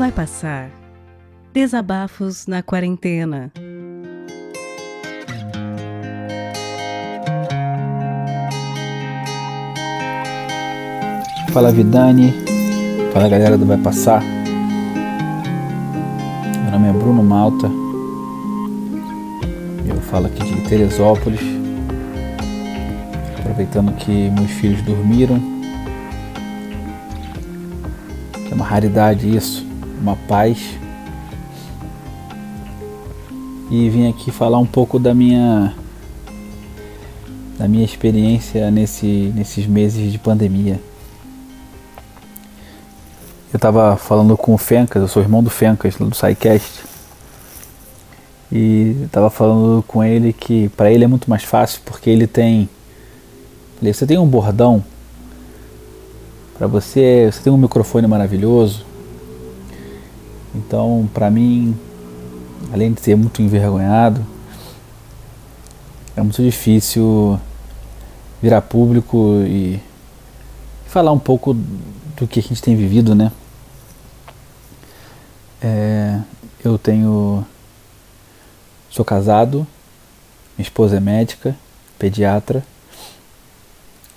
Vai passar. Desabafos na quarentena. Fala Vidani, fala galera do Vai Passar. Meu nome é Bruno Malta. Eu falo aqui de Teresópolis. Aproveitando que meus filhos dormiram. É uma raridade isso, uma paz. E vim aqui falar um pouco da minha da minha experiência nesse, nesses meses de pandemia. Eu estava falando com o Fencas, eu sou irmão do Fencas, do SciCast. E estava falando com ele que para ele é muito mais fácil porque ele tem. Você tem um bordão. Para você, você tem um microfone maravilhoso. Então, para mim, além de ser muito envergonhado, é muito difícil virar público e falar um pouco do que a gente tem vivido, né? É, eu tenho. Sou casado, minha esposa é médica, pediatra,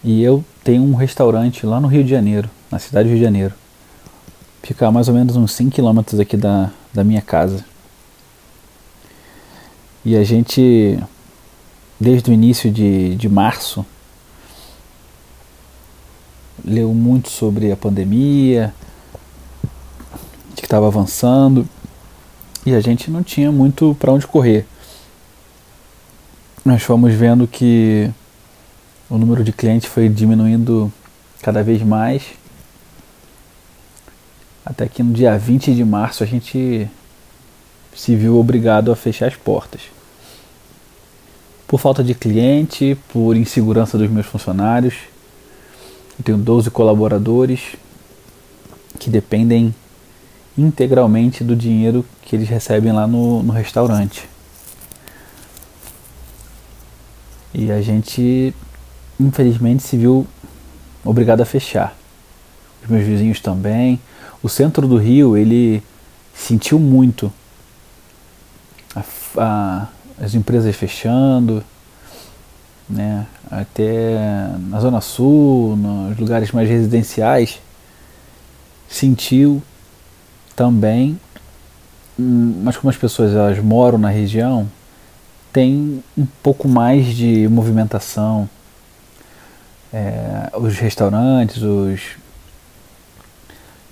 e eu tenho um restaurante lá no Rio de Janeiro, na cidade do Rio de Janeiro. Fica a mais ou menos uns 5 quilômetros aqui da, da minha casa. E a gente, desde o início de, de março, leu muito sobre a pandemia, de que estava avançando, e a gente não tinha muito para onde correr. Nós fomos vendo que o número de clientes foi diminuindo cada vez mais, até que no dia 20 de março a gente se viu obrigado a fechar as portas. Por falta de cliente, por insegurança dos meus funcionários, eu tenho 12 colaboradores que dependem integralmente do dinheiro que eles recebem lá no, no restaurante. E a gente, infelizmente, se viu obrigado a fechar. Os meus vizinhos também. O centro do Rio, ele sentiu muito a, a, as empresas fechando, né? até na Zona Sul, nos lugares mais residenciais, sentiu também, mas como as pessoas elas moram na região, tem um pouco mais de movimentação. É, os restaurantes, os,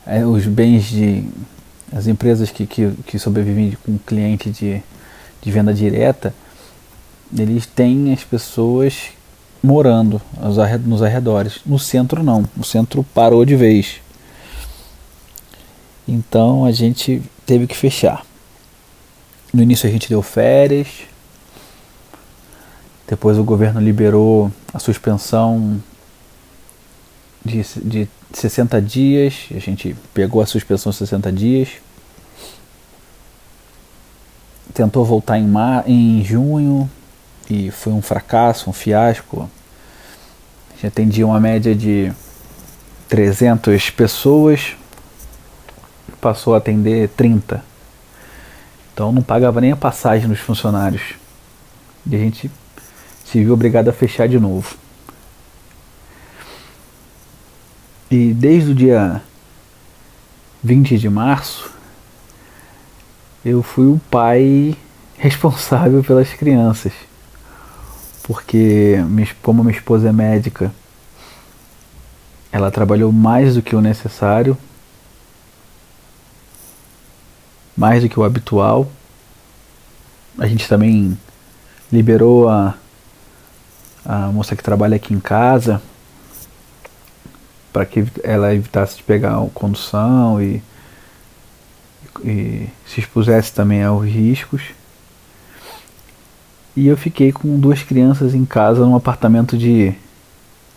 é, os bens de. as empresas que, que, que sobrevivem com cliente de, de venda direta, eles têm as pessoas morando nos arredores. No centro não, o centro parou de vez. Então a gente teve que fechar. No início a gente deu férias, depois o governo liberou a suspensão de, de 60 dias, a gente pegou a suspensão de 60 dias, tentou voltar em, mar, em junho, e foi um fracasso, um fiasco. A gente atendia uma média de 300 pessoas, passou a atender 30. Então não pagava nem a passagem dos funcionários. E a gente se viu obrigado a fechar de novo. E desde o dia 20 de março, eu fui o pai responsável pelas crianças porque como minha esposa é médica, ela trabalhou mais do que o necessário, mais do que o habitual. A gente também liberou a, a moça que trabalha aqui em casa para que ela evitasse de pegar condução e, e se expusesse também aos riscos. E eu fiquei com duas crianças em casa num apartamento de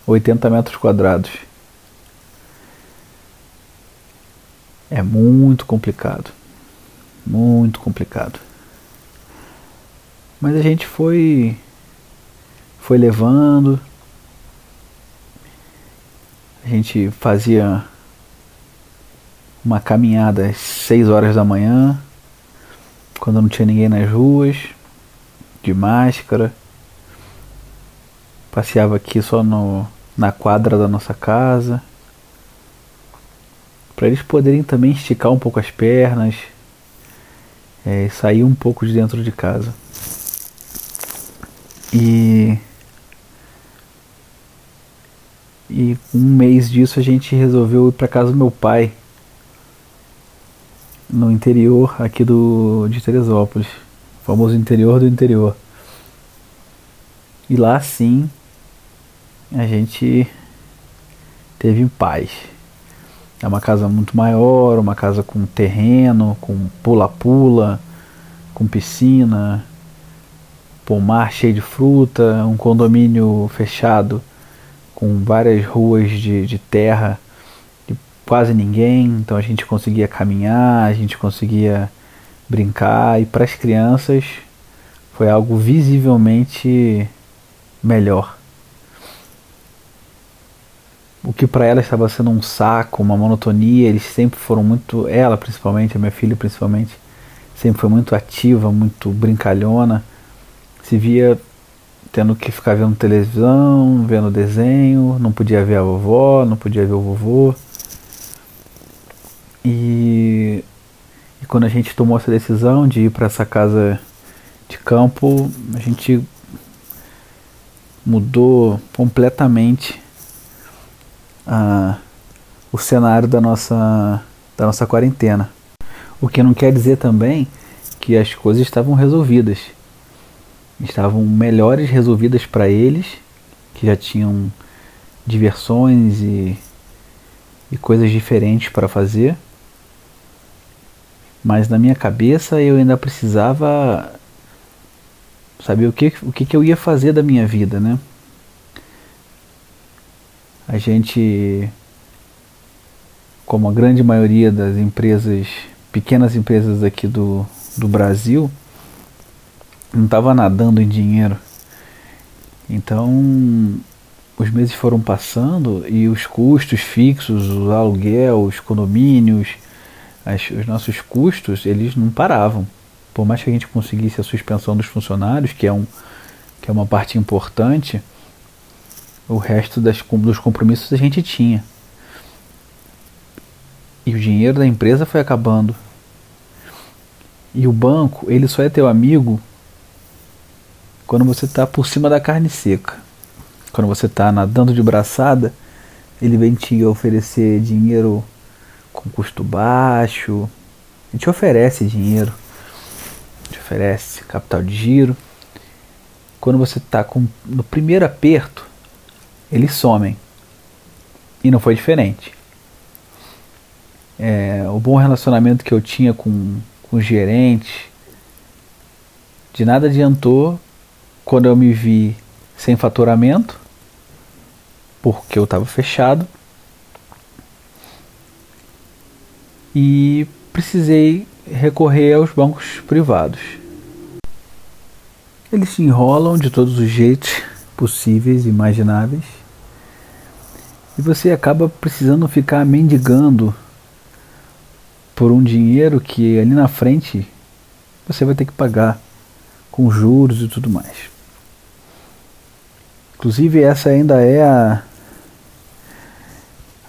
80 metros quadrados. É muito complicado. Muito complicado. Mas a gente foi foi levando. A gente fazia uma caminhada às 6 horas da manhã, quando não tinha ninguém nas ruas, de máscara. Passeava aqui só no, na quadra da nossa casa. Para eles poderem também esticar um pouco as pernas é, sair um pouco de dentro de casa. E e um mês disso a gente resolveu ir para casa do meu pai, no interior aqui do, de Teresópolis, famoso interior do interior. E lá sim a gente teve paz. É uma casa muito maior, uma casa com terreno, com pula-pula, com piscina, pomar cheio de fruta, um condomínio fechado com várias ruas de, de terra de quase ninguém, então a gente conseguia caminhar, a gente conseguia brincar e para as crianças foi algo visivelmente melhor. O que para elas estava sendo um saco, uma monotonia, eles sempre foram muito, ela principalmente, a minha filha principalmente, sempre foi muito ativa, muito brincalhona. Se via tendo que ficar vendo televisão, vendo desenho, não podia ver a vovó, não podia ver o vovô. E, e quando a gente tomou essa decisão de ir para essa casa de campo, a gente mudou completamente a, o cenário da nossa, da nossa quarentena. O que não quer dizer também que as coisas estavam resolvidas estavam melhores resolvidas para eles, que já tinham diversões e, e coisas diferentes para fazer. Mas na minha cabeça eu ainda precisava saber o que, o que, que eu ia fazer da minha vida, né? A gente, como a grande maioria das empresas, pequenas empresas aqui do, do Brasil, não estava nadando em dinheiro. Então, os meses foram passando e os custos fixos, o aluguel, os condomínios, as, os nossos custos, eles não paravam. Por mais que a gente conseguisse a suspensão dos funcionários, que é, um, que é uma parte importante, o resto das, dos compromissos a gente tinha. E o dinheiro da empresa foi acabando. E o banco, ele só é teu amigo quando você está por cima da carne seca. Quando você está nadando de braçada, ele vem te oferecer dinheiro com custo baixo. Ele te oferece dinheiro, te oferece capital de giro. Quando você está no primeiro aperto, eles somem. E não foi diferente. É, o bom relacionamento que eu tinha com, com o gerente, de nada adiantou quando eu me vi sem faturamento, porque eu estava fechado, e precisei recorrer aos bancos privados. Eles se enrolam de todos os jeitos possíveis e imagináveis, e você acaba precisando ficar mendigando por um dinheiro que ali na frente você vai ter que pagar com juros e tudo mais. Inclusive essa ainda é a,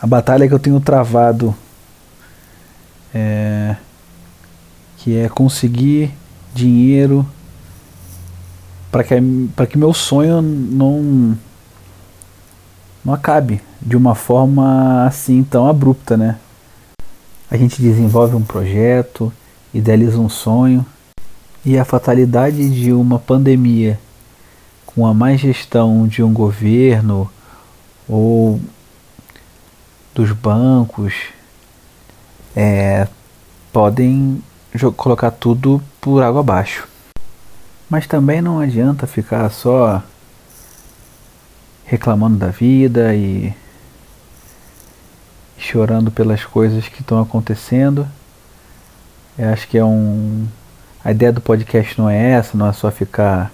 a batalha que eu tenho travado. É, que é conseguir dinheiro para que, para que meu sonho não, não acabe de uma forma assim tão abrupta, né? A gente desenvolve um projeto, idealiza um sonho e a fatalidade de uma pandemia com a má gestão de um governo ou dos bancos é, podem colocar tudo por água abaixo. Mas também não adianta ficar só reclamando da vida e chorando pelas coisas que estão acontecendo. Eu acho que é um. A ideia do podcast não é essa, não é só ficar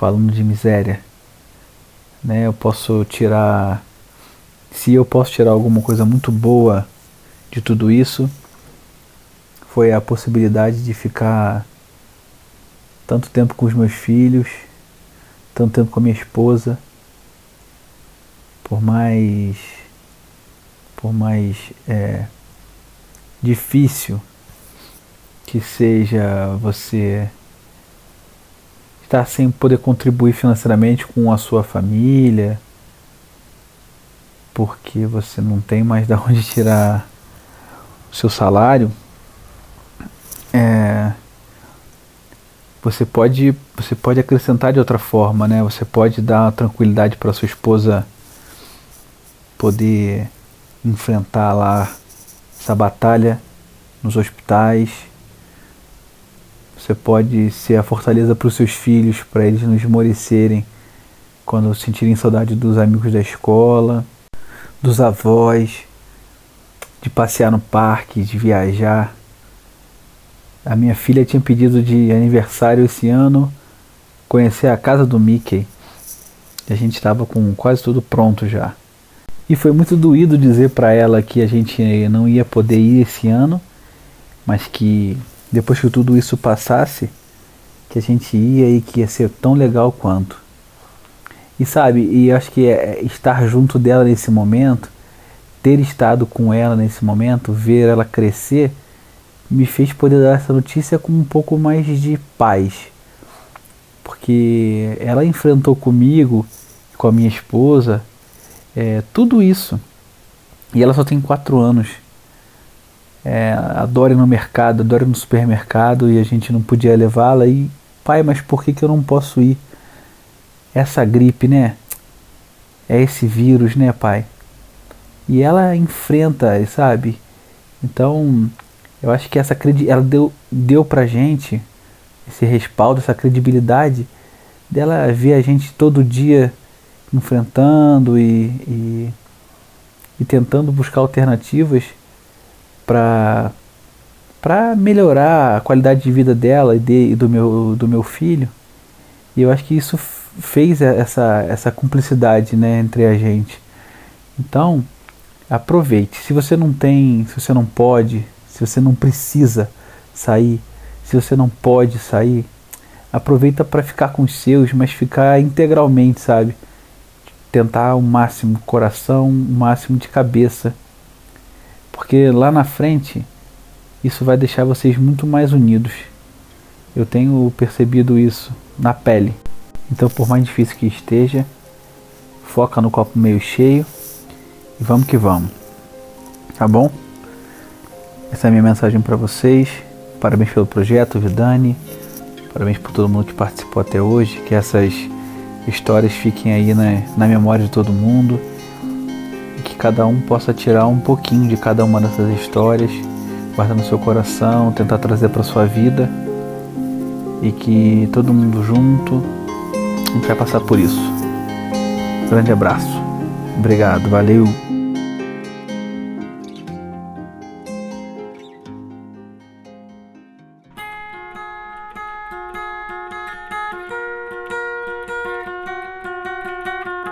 falando de miséria, né? Eu posso tirar, se eu posso tirar alguma coisa muito boa de tudo isso foi a possibilidade de ficar tanto tempo com os meus filhos, tanto tempo com a minha esposa, por mais por mais é, difícil que seja você estar sem poder contribuir financeiramente com a sua família, porque você não tem mais de onde tirar o seu salário, é, você pode você pode acrescentar de outra forma, né? Você pode dar tranquilidade para sua esposa poder enfrentar lá essa batalha nos hospitais. Você pode ser a fortaleza para os seus filhos, para eles não esmorecerem quando sentirem saudade dos amigos da escola, dos avós, de passear no parque, de viajar. A minha filha tinha pedido de aniversário esse ano conhecer a casa do Mickey. E a gente estava com quase tudo pronto já. E foi muito doído dizer para ela que a gente não ia poder ir esse ano, mas que depois que tudo isso passasse, que a gente ia e que ia ser tão legal quanto. E sabe, e acho que é estar junto dela nesse momento, ter estado com ela nesse momento, ver ela crescer, me fez poder dar essa notícia com um pouco mais de paz. Porque ela enfrentou comigo, com a minha esposa, é, tudo isso. E ela só tem quatro anos. É, adora ir no mercado, adora ir no supermercado e a gente não podia levá-la. E, pai, mas por que, que eu não posso ir? Essa gripe, né? É esse vírus, né, pai? E ela enfrenta, sabe? Então, eu acho que essa ela deu, deu pra gente esse respaldo, essa credibilidade dela ver a gente todo dia enfrentando e, e, e tentando buscar alternativas para para melhorar a qualidade de vida dela e, de, e do, meu, do meu filho. E eu acho que isso fez essa, essa cumplicidade né, entre a gente. Então, aproveite. Se você não tem, se você não pode, se você não precisa sair, se você não pode sair, aproveita para ficar com os seus, mas ficar integralmente, sabe? tentar o máximo coração, o máximo de cabeça. Porque lá na frente isso vai deixar vocês muito mais unidos. Eu tenho percebido isso na pele. Então, por mais difícil que esteja, foca no copo meio cheio e vamos que vamos. Tá bom? Essa é a minha mensagem para vocês. Parabéns pelo projeto, Vidani. Parabéns por todo mundo que participou até hoje. Que essas histórias fiquem aí na, na memória de todo mundo cada um possa tirar um pouquinho de cada uma dessas histórias, guardar no seu coração, tentar trazer para sua vida e que todo mundo junto a gente vai passar por isso. Grande abraço. Obrigado, valeu.